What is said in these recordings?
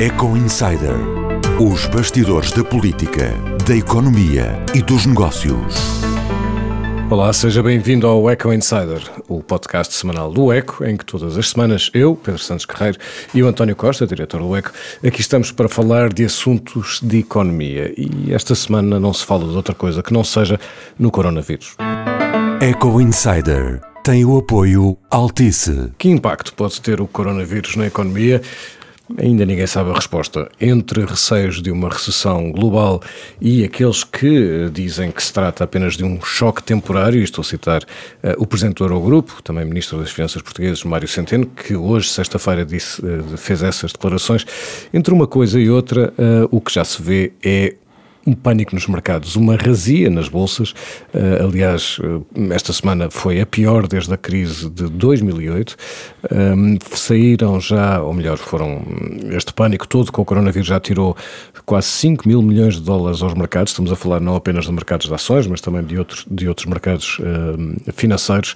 Eco Insider. Os bastidores da política, da economia e dos negócios. Olá, seja bem-vindo ao Eco Insider, o podcast semanal do Eco, em que todas as semanas eu, Pedro Santos Carreiro e o António Costa, diretor do Eco, aqui estamos para falar de assuntos de economia. E esta semana não se fala de outra coisa que não seja no coronavírus. Eco Insider tem o apoio Altice. Que impacto pode ter o coronavírus na economia? Ainda ninguém sabe a resposta. Entre receios de uma recessão global e aqueles que dizem que se trata apenas de um choque temporário, e estou a citar uh, o Presidente do Eurogrupo, também Ministro das Finanças português, Mário Centeno, que hoje, sexta-feira, uh, fez essas declarações. Entre uma coisa e outra, uh, o que já se vê é um pânico nos mercados, uma razia nas bolsas. Uh, aliás, uh, esta semana foi a pior desde a crise de 2008. Um, saíram já, ou melhor, foram. Este pânico todo com o coronavírus já tirou quase 5 mil milhões de dólares aos mercados. Estamos a falar não apenas de mercados de ações, mas também de outros, de outros mercados financeiros.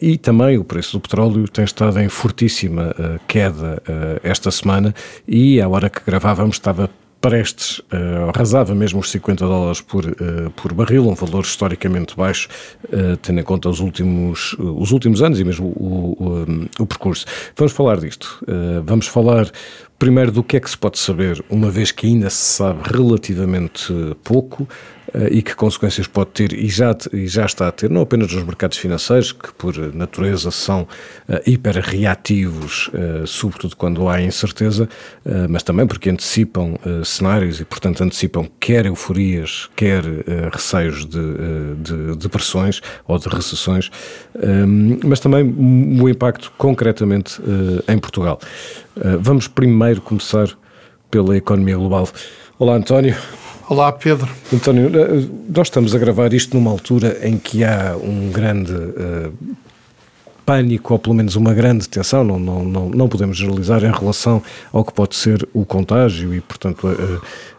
e também o preço do petróleo tem estado em fortíssima queda esta semana e, à hora que gravávamos, estava prestes, uh, arrasava mesmo os 50 dólares por, uh, por barril, um valor historicamente baixo, uh, tendo em conta os últimos, os últimos anos e mesmo o, o, o percurso. Vamos falar disto. Vamos falar primeiro do que é que se pode saber, uma vez que ainda se sabe relativamente pouco, e que consequências pode ter e já, e já está a ter, não apenas nos mercados financeiros, que por natureza são uh, hiperreativos, uh, sobretudo quando há incerteza, mas também porque antecipam cenários e, portanto, antecipam quer euforias, quer receios de, de depressões ou de recessões, mas também o impacto concretamente em Portugal. vamos primeiro começar pela economia global. Olá, António. Olá, Pedro. António, eh, nós estamos a gravar isto numa altura em que há um grande uh, pânico, ou pelo menos uma grande tensão, não, não, não, não podemos generalizar em relação ao que pode ser o contágio e, portanto,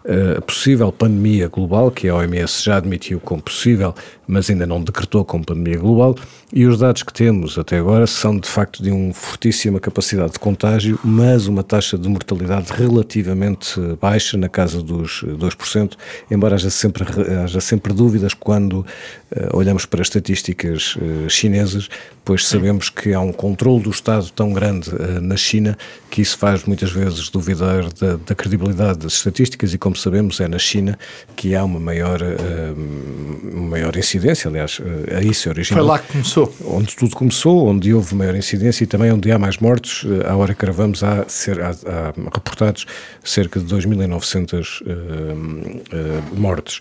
a, a possível pandemia global, que a OMS já admitiu como possível, mas ainda não decretou como pandemia global, e os dados que temos até agora são de facto de uma fortíssima capacidade de contágio, mas uma taxa de mortalidade relativamente baixa, na casa dos 2%, embora haja sempre, haja sempre dúvidas quando uh, olhamos para as estatísticas uh, chinesas, pois sabemos que há um controle do Estado tão grande uh, na China que isso faz muitas vezes duvidar da, da, credibilidade das estatísticas e, como sabemos, é na China que há uma maior, uma maior incidência, aliás, a isso é original. Foi lá que começou. Onde tudo começou, onde houve maior incidência e também onde há mais mortos. Eh, à hora que gravamos, há, ser, há, há reportados cerca de 2.900 uh, uh, mortos.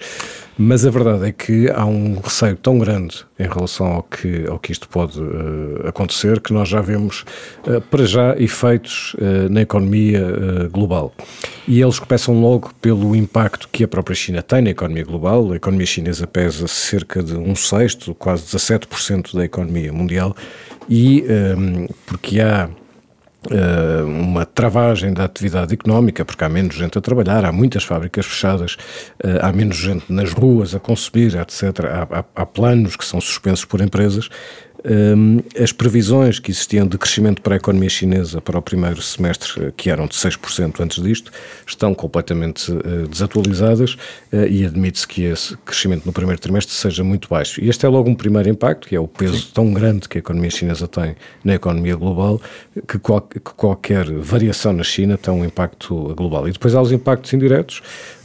Mas a verdade é que há um receio tão grande em relação ao que, ao que isto pode uh, acontecer que nós já vemos, uh, para já, efeitos uh, na economia global. E eles começam logo pelo impacto que a própria China tem na economia global. A economia chinesa pesa cerca de um sexto, quase 17% da economia mundial, e um, porque há uma travagem da atividade económica, porque há menos gente a trabalhar, há muitas fábricas fechadas, uh, há menos gente nas ruas a consumir, etc. Há, há, há planos que são suspensos por empresas as previsões que existiam de crescimento para a economia chinesa para o primeiro semestre, eh, que eram de 6% antes disto, estão completamente uh, desatualizadas uh, e admite-se que esse crescimento no primeiro trimestre seja muito baixo. E este é logo um primeiro impacto, que é o peso Sim. tão grande que a economia chinesa tem na economia global, que, qual, que qualquer variação na China tem um impacto global. E depois há os impactos indiretos.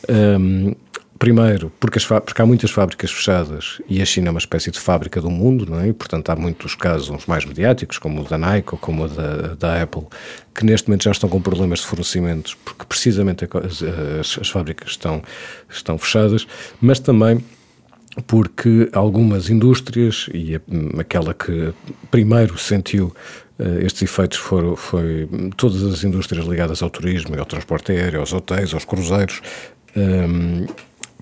Um, Primeiro, porque, porque, há muitas fábricas fechadas e a China é uma espécie de fábrica do mundo, não é? E, portanto, há muitos casos, uns mais mediáticos, como o da Nike ou como o da, da Apple, que neste momento já estão com problemas de fornecimentos, porque precisamente as, as, as fábricas estão, estão fechadas, mas também porque algumas indústrias, e aquela que primeiro sentiu uh, estes efeitos foram, foi todas as indústrias ligadas ao turismo, ao transporte aéreo, aos hotéis, aos cruzeiros, um,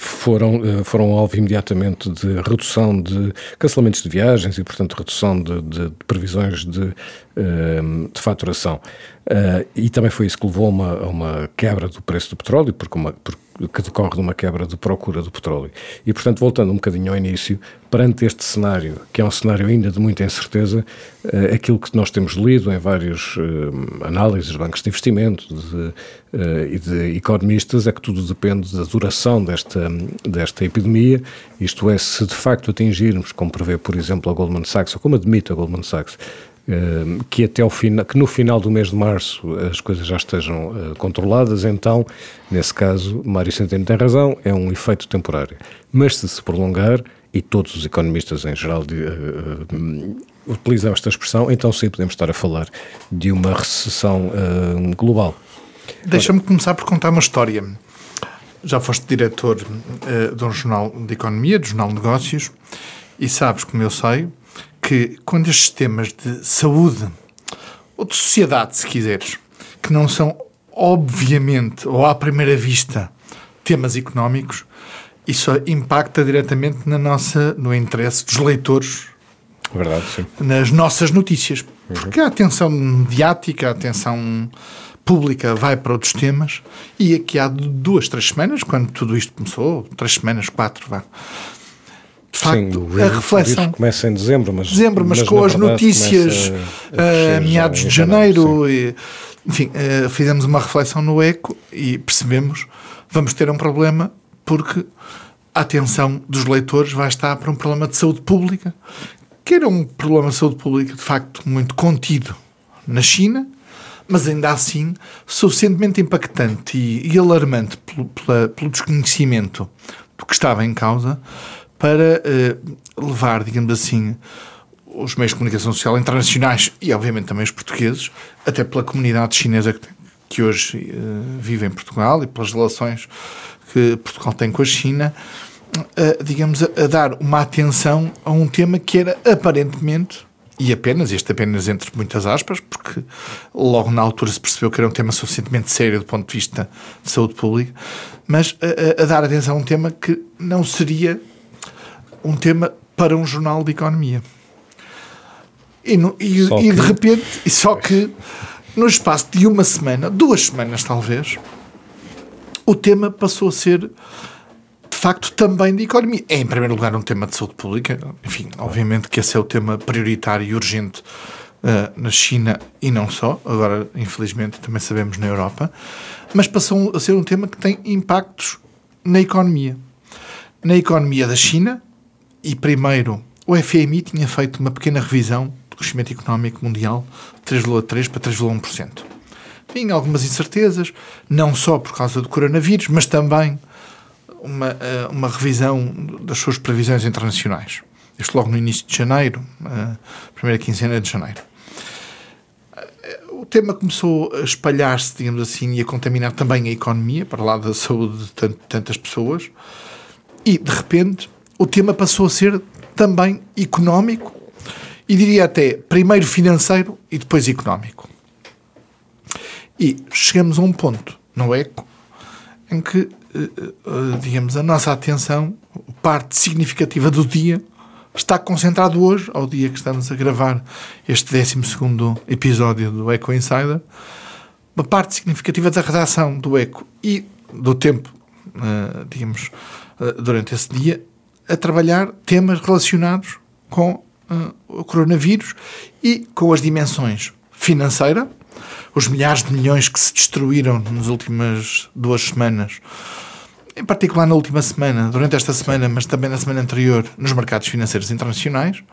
foram, eh, foram alvo imediatamente de redução de cancelamentos de viagens e, portanto, redução de, de, de previsões de, de faturação. e também foi isso que levou a uma, a uma quebra do preço do petróleo, porque, uma, porque que decorre de uma quebra de procura do petróleo. E, portanto, voltando um bocadinho ao início, perante este cenário, que é um cenário ainda de muita incerteza, uh, aquilo que nós temos lido em várias uh, análises de bancos de investimento de, uh, e de economistas é que tudo depende da duração desta, desta epidemia, isto é, se de facto atingirmos, como prevê, por exemplo, a Goldman Sachs, ou como admite a Goldman Sachs, que até o final, que no final do mês de março as coisas já estejam uh, controladas, então, nesse caso, Mário Centeno tem razão, é um efeito temporário. Mas se se prolongar, e todos os economistas em geral de, uh, uh, utilizam esta expressão, então sim podemos estar a falar de uma recessão global. Deixa-me começar por contar uma história. Já foste diretor de um jornal de economia, de jornal de negócios, e sabes, como eu sei, que quando estes temas de saúde ou de sociedade, se quiseres, que não são obviamente ou à primeira vista temas económicos, isso impacta diretamente na nossa, no interesse dos leitores Verdade, sim. nas nossas notícias. Porque a atenção mediática, a atenção pública vai para outros temas e aqui há duas, três semanas, quando tudo isto começou, três semanas, quatro, vá, de facto, Sim, a reflexão. começa em dezembro, mas. Dezembro, mas, mas com as notícias a, a, a meados de janeiro. E, enfim, uh, fizemos uma reflexão no ECO e percebemos vamos ter um problema porque a atenção dos leitores vai estar para um problema de saúde pública, que era um problema de saúde pública de facto muito contido na China, mas ainda assim suficientemente impactante e, e alarmante pelo, pela, pelo desconhecimento do que estava em causa para uh, levar, digamos assim, os meios de comunicação social internacionais e, obviamente, também os portugueses, até pela comunidade chinesa que hoje uh, vive em Portugal e pelas relações que Portugal tem com a China, uh, digamos, a, a, dar uma atenção a um tema que era aparentemente, e apenas, este apenas entre muitas aspas, porque logo na altura se percebeu que era um tema suficientemente sério do ponto de vista de saúde pública, mas a, a dar atenção a um tema que não seria um tema para um jornal de economia. E, no, e, e de repente, e só que no espaço de uma semana, duas semanas talvez, o tema passou a ser de facto também de economia. É, em primeiro lugar, um tema de saúde pública. Enfim, obviamente que esse é o tema prioritário e urgente uh, na China e não só. Agora, infelizmente, também sabemos na Europa. Mas passou a ser um tema que tem impactos na economia. Na economia da China, e primeiro, o FMI tinha feito uma pequena revisão do crescimento económico mundial de 3,3% para 3,1%. Tinha algumas incertezas, não só por causa do coronavírus, mas também uma, eh, uma revisão das suas previsões internacionais. Isto logo no início de janeiro, a primeira quinzena de janeiro. Eh, o tema começou a espalhar-se, digamos assim, e a contaminar também a economia, para lá da saúde de tantas pessoas, e de repente o tema passou a ser também económico e diria até primeiro financeiro e depois económico. E chegamos a um ponto no ECO em que, eh, eh, digamos, a nossa atenção, parte significativa do dia, está concentrado hoje, ao dia que estamos a gravar este 12 episódio do Eco Insider, uma parte significativa da redação do Eco e do tempo, eh, digamos, durante esse dia, a trabalhar temas relacionados com uh, o coronavírus e com as dimensões financeira, os milhares de milhões que se destruíram nas últimas duas semanas, em particular na última semana, durante esta semana, mas também na semana anterior, nos mercados financeiros internacionais,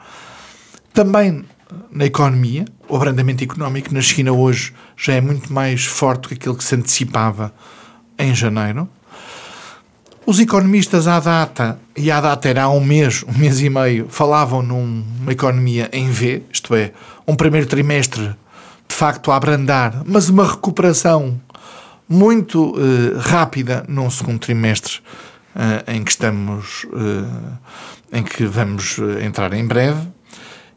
também na economia, o abrandamento económico na China hoje já é muito mais forte do que aquilo que se antecipava em janeiro. Os economistas à data, e à data era há um mês, um mês e meio, falavam numa economia em V, isto é, um primeiro trimestre de facto a abrandar, mas uma recuperação muito uh, rápida num segundo trimestre uh, em que estamos, uh, em que vamos entrar em breve.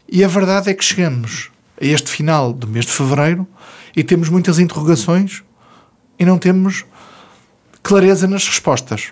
E a verdade é que chegamos a este final do mês de fevereiro e temos muitas interrogações e não temos clareza nas respostas.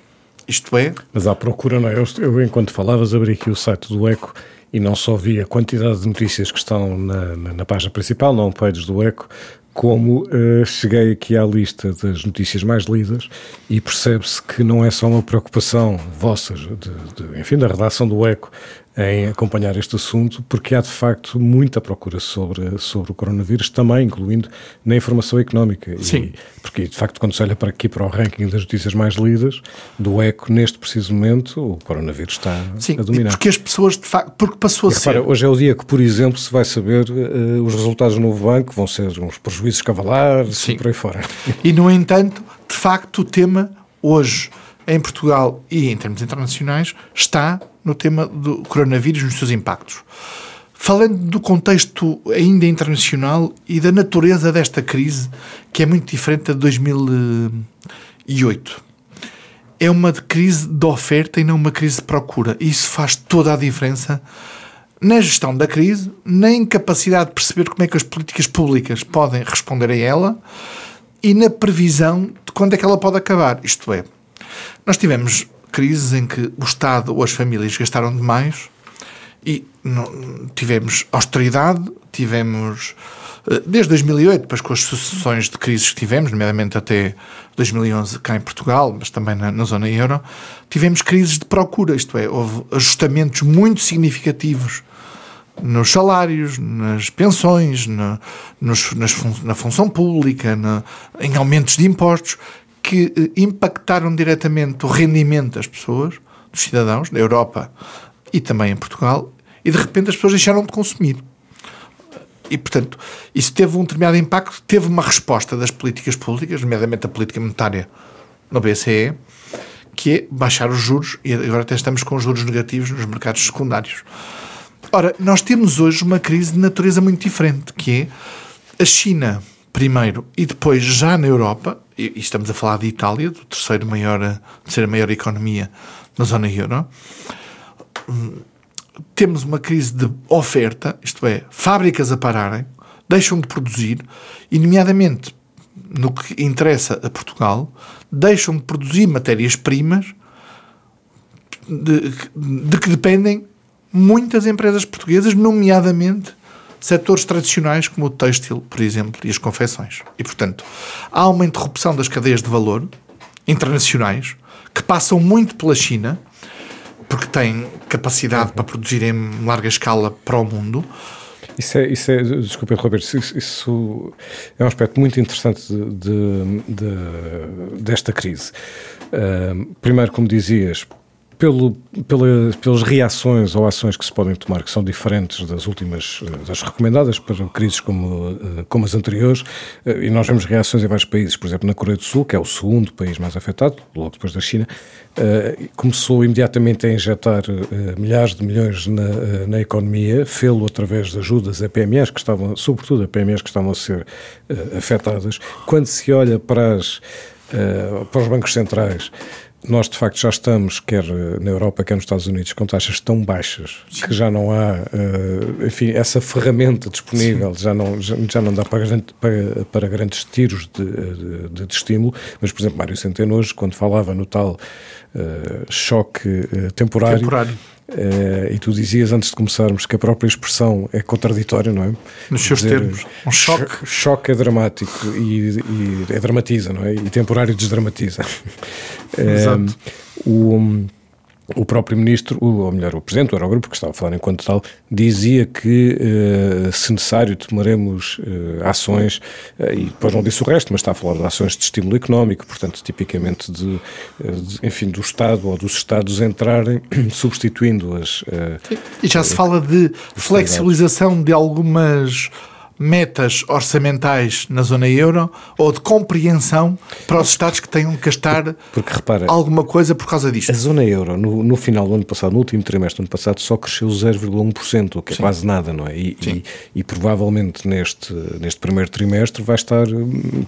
Isto é. Mas à procura, não é? Eu, eu, enquanto falavas, abri aqui o site do ECO e não só vi a quantidade de notícias que estão na, na, na página principal, não pages do ECO, como uh, cheguei aqui à lista das notícias mais lidas e percebe-se que não é só uma preocupação vossa, de, de, enfim, da redação do ECO, em acompanhar este assunto, porque há de facto muita procura sobre, sobre o coronavírus, também incluindo na informação económica. Sim. E, porque de facto, quando se olha para aqui para o ranking das notícias mais lidas, do ECO, neste preciso momento, o coronavírus está Sim, a dominar. porque as pessoas, de facto, porque passou e, a repara, ser. Hoje é o dia que, por exemplo, se vai saber uh, os resultados do novo banco, vão ser uns prejuízos cavalares Sim. e por aí fora. E, no entanto, de facto, o tema hoje em Portugal e em termos internacionais está no tema do coronavírus nos seus impactos. Falando do contexto ainda internacional e da natureza desta crise, que é muito diferente da de 2008. É uma crise de oferta e não uma crise de procura. Isso faz toda a diferença na gestão da crise, na incapacidade de perceber como é que as políticas públicas podem responder a ela e na previsão de quando é que ela pode acabar. Isto é, nós tivemos crises em que o Estado ou as famílias gastaram demais e não, tivemos austeridade, tivemos eh, desde 2008, depois com as sucessões de crises que tivemos, nomeadamente até 2011 cá em Portugal, mas também na, na, zona euro, tivemos crises de procura, isto é, houve ajustamentos muito significativos nos salários, nas pensões, na, nos, nas fun na função pública, na, em aumentos de impostos, que eh, impactaram diretamente o rendimento das pessoas, dos cidadãos, na Europa e também em Portugal, e de repente as pessoas deixaram de consumir. E, portanto, isso teve um determinado impacto, teve uma resposta das políticas públicas, nomeadamente a política monetária no BCE, que é baixar os juros, e agora até estamos com os juros negativos nos mercados secundários. Ora, nós temos hoje uma crise de natureza muito diferente, que é a China primeiro e depois já na Europa, e, estamos a falar de Itália, do terceiro maior, terceira maior economia na zona euro, temos uma crise de oferta, isto é, fábricas a pararem, deixam de produzir, e nomeadamente no que interessa a Portugal, deixam de produzir matérias-primas de, de que dependem muitas empresas portuguesas, nomeadamente setores tradicionais como o têxtil, por exemplo, e as confecções. E, portanto, há uma interrupção das cadeias de valor internacionais que passam muito pela China, porque têm capacidade para produzir em larga escala para o mundo. Isso é, isso é desculpa, isso, isso, é um aspecto muito interessante de, de, de, desta crise. Uh, primeiro, como dizias, pelo, pela, pelas reações ou ações que se podem tomar, que são diferentes das últimas, eh, das recomendadas para crises como, eh, como as anteriores, eh, e nós vemos reações em vários países, por exemplo, na Coreia do Sul, que é o segundo país mais afetado, logo depois da China, começou imediatamente a injetar milhares de milhões na, na economia, fê-lo através de ajudas a PMEs, que estavam, sobretudo a PMEs que estavam a ser afetadas. Quando se olha para, as, para os bancos centrais, nós, de facto, já estamos, quer na Europa, quer nos Estados Unidos, com taxas tão baixas Sim. que já não há, uh, enfim, essa ferramenta disponível, já não, já, já, não dá para, para, para grandes tiros de, de, de, estímulo. Mas, por exemplo, Mário Centeno, hoje, quando falava no tal uh, choque uh, temporário, temporário. Uh, e tu dizias antes de começarmos que a própria expressão é contraditória, não é? Nos seus Dizer, termos. Um choque. Choque é dramático e, e, é dramatiza, não é? E temporário desdramatiza. Exato. o, o próprio ministro, ou melhor, o presidente do Eurogrupo, que estava a falar enquanto tal, dizia que, uh, se necessário, tomaremos uh, ações, uh, e depois não disse o resto, mas está a falar de ações de estímulo económico, portanto, tipicamente de, de enfim, do Estado ou dos Estados entrarem, substituindo as. e já se fala de flexibilização de algumas metas orçamentais na zona euro ou de compreensão para os Estados que tenham que gastar Porque, repara, alguma coisa por causa disto. A zona euro, no, no final do ano passado, no último trimestre do ano passado, só cresceu 0,1%, o que é Sim. quase nada, não é? E, e, e, provavelmente neste, neste primeiro trimestre vai estar hum,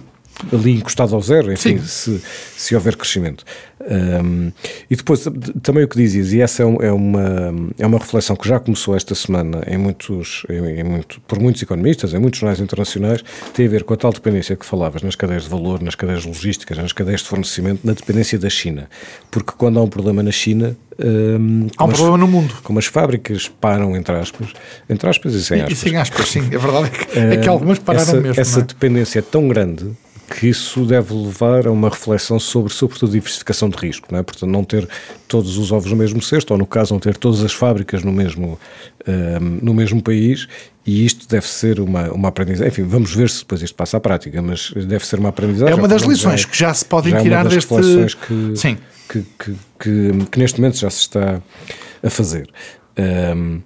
ali encostado ao zero, enfim, se, se houver crescimento. Um, e depois, também o que dizias, e essa é, é, uma, é uma reflexão que já começou esta semana em muitos, em, em muito, por muitos economistas, em muitos jornais internacionais, tem a ver com a tal dependência que falavas nas cadeias de valor, nas cadeias logísticas, nas cadeias de fornecimento, na dependência da China. Porque quando há um problema na China. Um, há um as, problema no mundo. Como as fábricas param, entre aspas, entre aspas e sem aspas. E, sem aspas, sim, é verdade. É que, é que algumas pararam essa, mesmo. Essa é? dependência é tão grande que isso deve levar a uma reflexão sobre, sobretudo, diversificação de risco, não é? Portanto, não ter todos os ovos no mesmo cesto, ou no caso, não ter todas as fábricas no mesmo, um, no mesmo país, e isto deve ser uma, uma aprendizagem. Enfim, vamos ver se depois isto passa à prática, mas deve ser uma aprendizagem. É uma das lições já, que já se podem já tirar é deste. Que, Sim. Que, que, que, que, neste momento já se está a fazer. Um,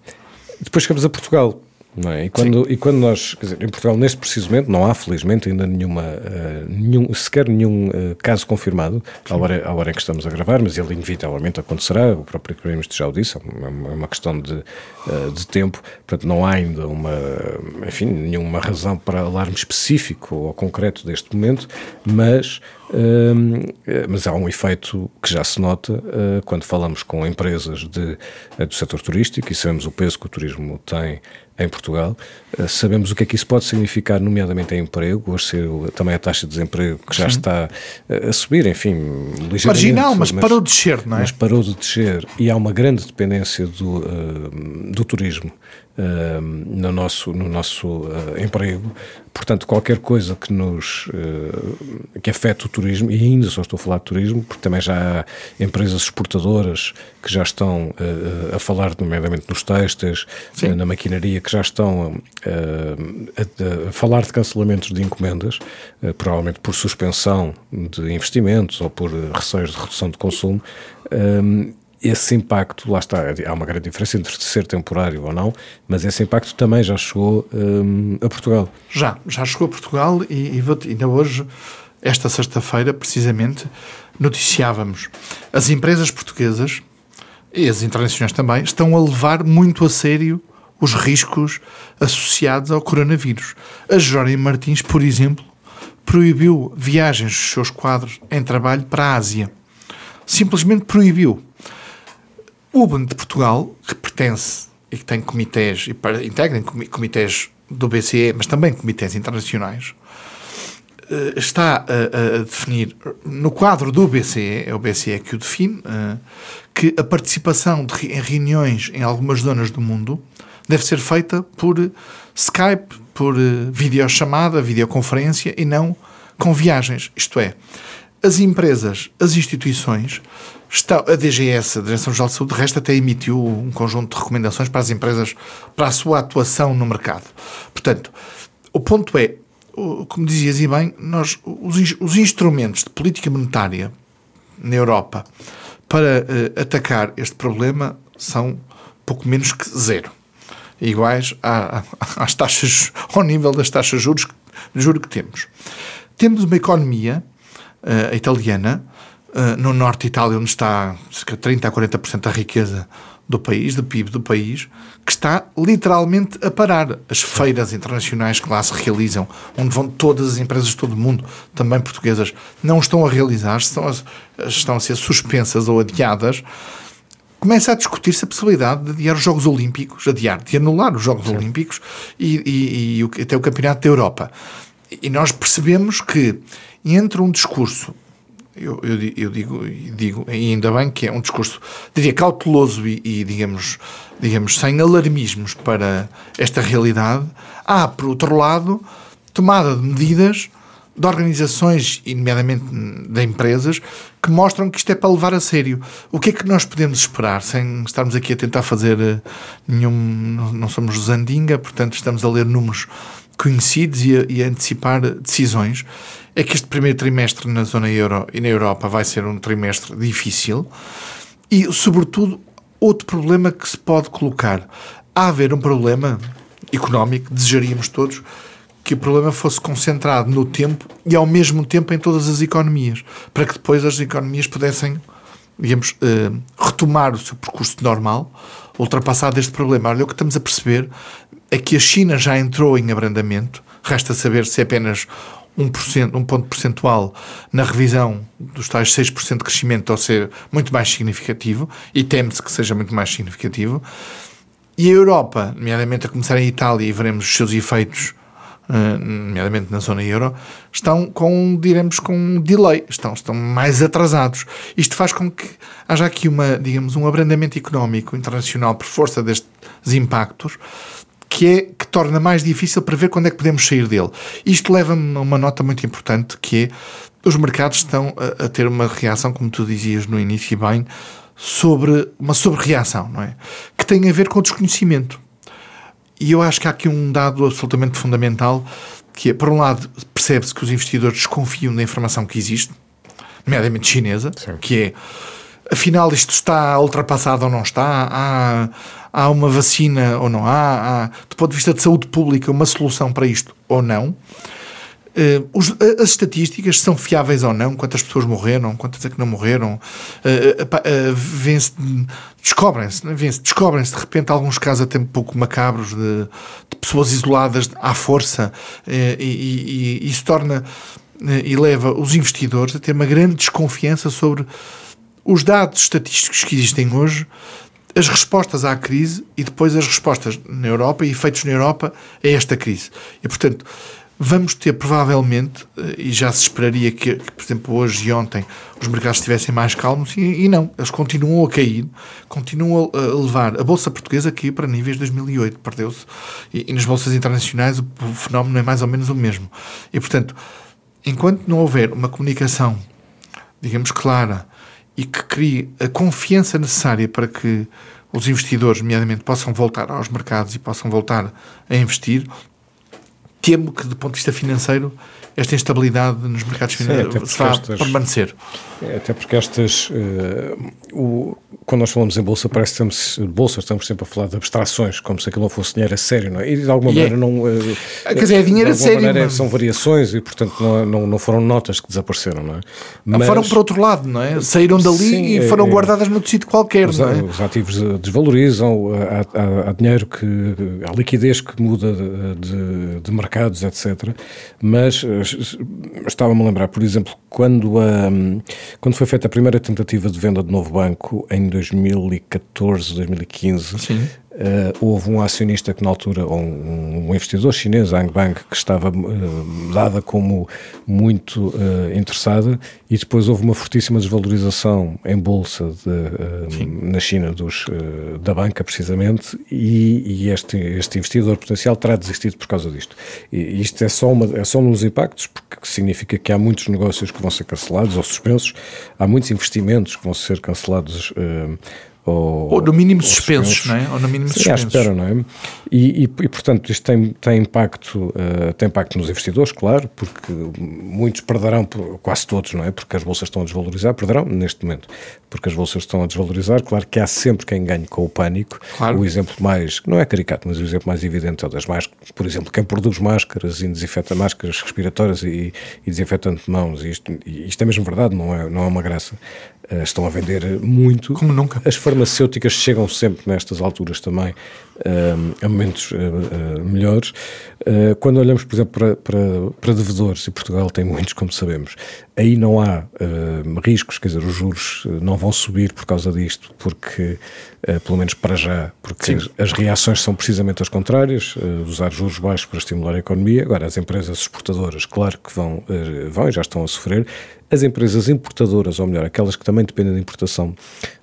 depois chegamos a Portugal. Não é? e, quando, e quando nós, quer dizer, em Portugal, neste preciso momento, não há, felizmente, ainda nenhuma, uh, nenhum, sequer nenhum uh, caso confirmado, à hora, à hora em que estamos a gravar, mas ele inevitavelmente acontecerá, o próprio Primeiro-Ministro já o disse, é uma, é uma questão de, uh, de tempo, portanto, não há ainda uma, enfim, nenhuma razão para alarme específico ou concreto deste momento, mas mas há um efeito que já se nota uh, quando falamos com empresas de, uh, do setor turístico e sabemos o peso que o turismo tem em Portugal, sabemos o que é que isso pode significar, nomeadamente em emprego, hoje ser também a taxa de desemprego que já Sim. está a subir, enfim, ligeiramente. Marginal, mas, mas, parou de descer, não é? Mas parou de descer e há uma grande dependência do, do turismo no nosso, no nosso uh, emprego. Portanto, qualquer coisa que nos uh, que afete o turismo, e ainda só estou a falar de turismo, porque também já há empresas exportadoras que já estão uh, a falar, nomeadamente nos textos, na maquinaria, que já estão a, a, falar de cancelamentos de encomendas, provavelmente por suspensão de investimentos ou por receios de redução de consumo esse impacto, lá está, há uma grande diferença entre ser temporário ou não, mas esse impacto também já chegou um, a Portugal. Já, já chegou a Portugal e, e ainda hoje, esta sexta-feira, precisamente, noticiávamos as empresas portuguesas e as internacionais também estão a levar muito a sério os riscos associados ao coronavírus. A Jerónimo Martins, por exemplo, proibiu viagens dos seus quadros em trabalho para a Ásia. Simplesmente proibiu o Banco de Portugal, que pertence e que tem comitês, e integra comitês do BCE, mas também comitês internacionais, eh, está a, definir, no quadro do BCE, é o BCE que o define, eh, que a participação de, em reuniões em algumas zonas do mundo deve ser feita por Skype, por eh, videochamada, videoconferência e não com viagens. Isto é, as empresas, as instituições Está, a DGS, a Direção-Geral de Saúde, de resto até emitiu um conjunto de recomendações para as empresas, para a sua atuação no mercado. Portanto, o ponto é, como dizias e bem, nós, os, os instrumentos de política monetária na Europa para uh, atacar este problema são pouco menos que zero. Iguais à, às taxas, ao nível das taxas de juros, juro que temos. Temos uma economia uh, italiana no norte de Itália, onde está cerca de 30% a 40% da riqueza do país, do PIB do país, que está literalmente a parar. As feiras internacionais que lá se realizam, onde vão todas as empresas de todo o mundo, também portuguesas, não estão a realizar, estão a, estão a ser suspensas ou adiadas. Começa a discutir-se a possibilidade de adiar os Jogos Olímpicos, adiar, de anular os Jogos Sim. Olímpicos e, e, e até o Campeonato da Europa. E nós percebemos que entre um discurso eu, eu, eu, digo, digo, ainda bem que é um discurso, diria, cauteloso e, e, digamos, digamos, sem alarmismos para esta realidade. Há, por outro lado, tomada de medidas de organizações, e nomeadamente de empresas, que mostram que isto é para levar a sério. O que é que nós podemos esperar, sem estarmos aqui a tentar fazer eh, nenhum. Não somos Zandinga, portanto, estamos a ler números conhecidos e a, e a antecipar decisões é que este primeiro trimestre na zona euro e na Europa vai ser um trimestre difícil e, sobretudo, outro problema que se pode colocar. Há haver um problema económico, desejaríamos todos que o problema fosse concentrado no tempo e ao mesmo tempo em todas as economias, para que depois as economias pudessem, digamos, eh, retomar o seu percurso normal, ultrapassado este problema. Olha, o que estamos a perceber é que a China já entrou em abrandamento, resta saber se é apenas 1%, um ponto percentual na revisão dos tais 6% de crescimento, ou ser muito mais significativo, e teme-se que seja muito mais significativo. E a Europa, nomeadamente a começar em Itália, e veremos os seus efeitos, uh, nomeadamente na zona euro, estão com, diremos, com um delay, estão, estão mais atrasados. Isto faz com que haja aqui uma, digamos, um abrandamento económico internacional por força destes impactos, que é que torna mais difícil prever quando é que podemos sair dele. Isto leva-me a uma nota muito importante que é os mercados estão a, a ter uma reação, como tu dizias no início bem, sobre uma sobre-reação, não é? Que tem a ver com o desconhecimento. E eu acho que há aqui um dado absolutamente fundamental que é, por um lado, percebe-se que os investidores desconfiam da informação que existe, nomeadamente chinesa, Sim. que é afinal isto está ultrapassado ou não está, há, há uma vacina ou não há, há, do ponto de vista de saúde pública, uma solução para isto ou não. Uh, os, as estatísticas são fiáveis ou não, quantas pessoas morreram, quantas é que não morreram, uh, uh, descobrem-se, é? descobrem-se de repente alguns casos até um pouco macabros de, de pessoas isoladas à força e, e, e, isso torna e leva os investidores a ter uma grande desconfiança sobre os dados estatísticos que existem hoje, as respostas à crise e depois as respostas na Europa e efeitos na Europa a esta crise. E, portanto, vamos ter provavelmente, eh, e já se esperaria que, por exemplo, hoje e ontem os mercados estivessem mais calmos, e, e não, eles continuam a cair, continuam a, levar. A Bolsa Portuguesa caiu para níveis de 2008, perdeu-se, e, e, nas bolsas internacionais o, o fenómeno é mais ou menos o mesmo. E, portanto, enquanto não houver uma comunicação, digamos, clara e que crie a confiança necessária para que os investidores, nomeadamente, possam voltar aos mercados e possam voltar a investir, temo que, do ponto de vista financeiro, esta instabilidade nos mercados financeiros vai permanecer. É, até porque estas. Uh, o, quando nós falamos em bolsa, parece que estamos, bolsa, estamos sempre a falar de abstrações, como se aquilo não fosse dinheiro a sério, não é? E de alguma yeah. maneira não. Uh, Quer dizer, é dinheiro a sério. Maneira, mas... São variações e, portanto, não, não, não foram notas que desapareceram, não é? Mas, foram para outro lado, não é? Saíram dali sim, e foram é, guardadas no sítio qualquer, os, não é? Os ativos desvalorizam, há, há, há, dinheiro que. há liquidez que muda de, de, de mercados, etc. Mas estava-me a lembrar, por exemplo, quando, a, quando foi feita a primeira tentativa de venda de novo banco em 2014, 2015, Sim. Uh, houve um acionista que na altura, um, um investidor chinês, Ang Bank, que estava uh, dada como muito uh, interessada e depois houve uma fortíssima desvalorização em bolsa de, na China dos, da banca precisamente e, e, este, este investidor potencial terá desistido por causa disto. E isto é só, uma, é só um dos impactos porque significa que há muitos negócios que vão ser cancelados ou suspensos, há muitos investimentos que vão ser cancelados ou, ou no mínimo suspensos, não é? Ou no mínimo Sim, suspensos. à espera, não é? E, e, e, portanto, isto tem, tem, impacto, uh, tem impacto nos investidores, claro, porque muitos perderão, quase todos, não é? Porque as bolsas estão a desvalorizar, perderão neste momento, porque as bolsas estão a desvalorizar. Claro que há sempre quem ganhe com o pânico. Claro. O exemplo mais, não é caricato, mas o exemplo mais evidente é o das máscaras. Por exemplo, quem produz máscaras e desinfeta máscaras respiratórias e, e desinfetante de mãos, isto, isto é mesmo verdade, não é, não é uma graça. Uh, estão a vender muito. Como nunca. As farmacêuticas chegam sempre nestas alturas também uh, a momentos uh, melhores. quando olhamos, por exemplo, para, para, para, devedores, e Portugal tem muitos, como sabemos, aí não há riscos, quer dizer, os juros não vão subir por causa disto, porque, pelo menos para já, porque as, as, reações são precisamente as contrárias, usar juros baixos para estimular a economia. Agora, as empresas exportadoras, claro que vão, vão e já estão a sofrer, as empresas importadoras, ou melhor, aquelas que também dependem de importação,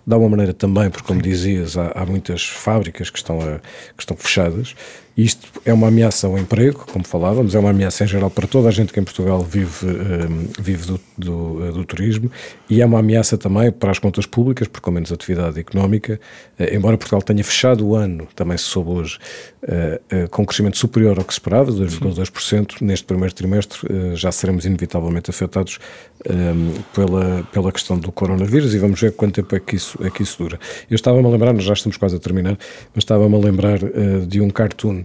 de alguma maneira também, porque como dizias, há, há muitas fábricas que estão, a, que estão fechadas, isto é uma ameaça ao emprego, como falávamos, é uma ameaça em geral para toda a gente que em Portugal vive, um, vive do, do, do, turismo e é uma ameaça também para as contas públicas, por com menos atividade económica. Uh, embora Portugal tenha fechado o ano, também se soube hoje, uh, com um crescimento superior ao que se esperava, 2,2%, neste primeiro trimestre já seremos inevitavelmente afetados um, pela, pela questão do coronavírus e vamos ver quanto tempo é que isso, é que isso dura. Eu estava-me a lembrar, nós já estamos quase a terminar, mas estava-me a lembrar de um cartoon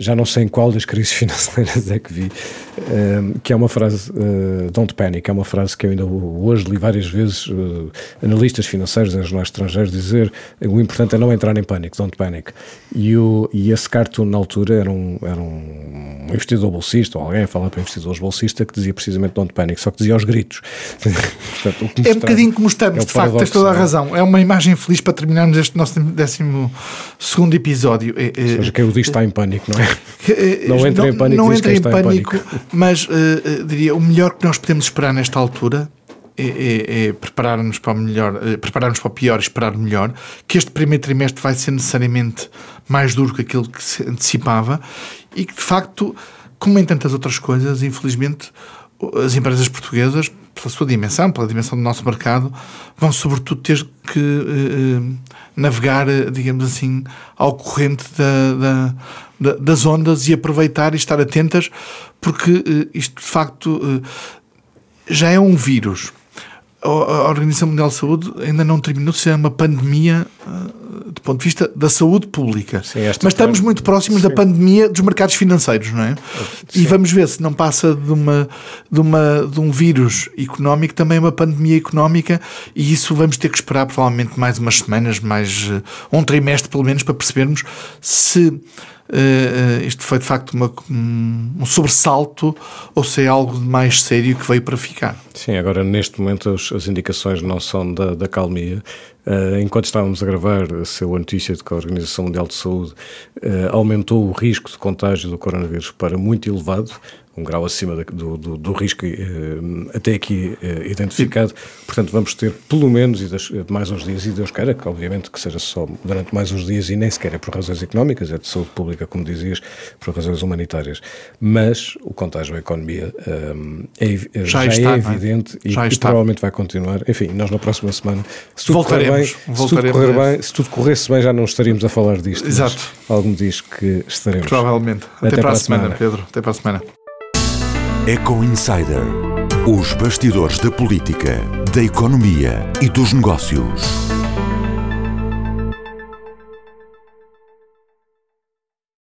já não sei em qual das crises financeiras é que vi, uh, que é uma frase, uh, don't panic, é uma frase que eu ainda hoje li várias vezes, uh, analistas financeiros em jornais estrangeiros dizer o importante é não entrar em pânico, don't panic. E, o, e esse cartoon na altura era um, era um investidor bolsista, ou alguém a falar para investidores bolsistas que dizia precisamente don't panic, só que dizia aos gritos. Portanto, é um bocadinho como estamos, é de facto, tens toda a razão. É uma imagem feliz para terminarmos este nosso décimo segundo episódio. É, é, Ou seja, quem o diz está em pânico, não é? É não entra em pânico, não entra em pânico, em pânico, mas uh, diria o melhor que nós podemos esperar nesta altura é, é, é preparar-nos para o melhor, preparar-nos para o pior e esperar o melhor, que este primeiro trimestre vai ser necessariamente mais duro que aquilo que se antecipava e que de facto, como em tantas outras coisas, infelizmente as empresas portuguesas, pela sua dimensão, pela dimensão do nosso mercado, vão sobretudo ter que uh, navegar, digamos assim, ao corrente da, da, das ondas e aproveitar e estar atentas, porque uh, isto de facto uh, já é um vírus. A Organização Mundial de Saúde ainda não terminou de ser uma pandemia do ponto de vista da saúde pública. Sim, Mas estamos muito próximos Sim. da pandemia dos mercados financeiros, não é? Sim. E vamos ver se não passa de, uma, de, uma, de um vírus económico também uma pandemia económica e isso vamos ter que esperar provavelmente mais umas semanas, mais uh, um trimestre pelo menos, para percebermos se uh, isto foi de facto uma, um sobressalto ou se é algo de mais sério que veio para ficar. Sim, agora neste momento as, as indicações não são da, da calmia. Uh, enquanto estávamos a gravar, saiu a notícia de que a Organização Mundial de Saúde uh, aumentou o risco de contágio do coronavírus para muito elevado um grau acima do, do, do risco eh, até aqui eh, identificado. Portanto, vamos ter pelo menos e mais uns dias, e Deus queira, que obviamente que seja só durante mais uns dias, e nem sequer é por razões económicas, é de saúde pública, como dizias, por razões humanitárias. Mas o contágio à economia eh, é, já, já está, é evidente é? já e, e, provavelmente vai continuar. Enfim, nós na próxima semana, se tudo voltaremos, correr bem, se tudo, correr bem, se tudo corresse bem, já não estaríamos a falar disto. Exato. Algo me diz que estaremos. Provavelmente. Até, Até para, para a semana, semana, Pedro. Até para a semana. Eco Insider. Os bastidores da política, da economia e dos negócios.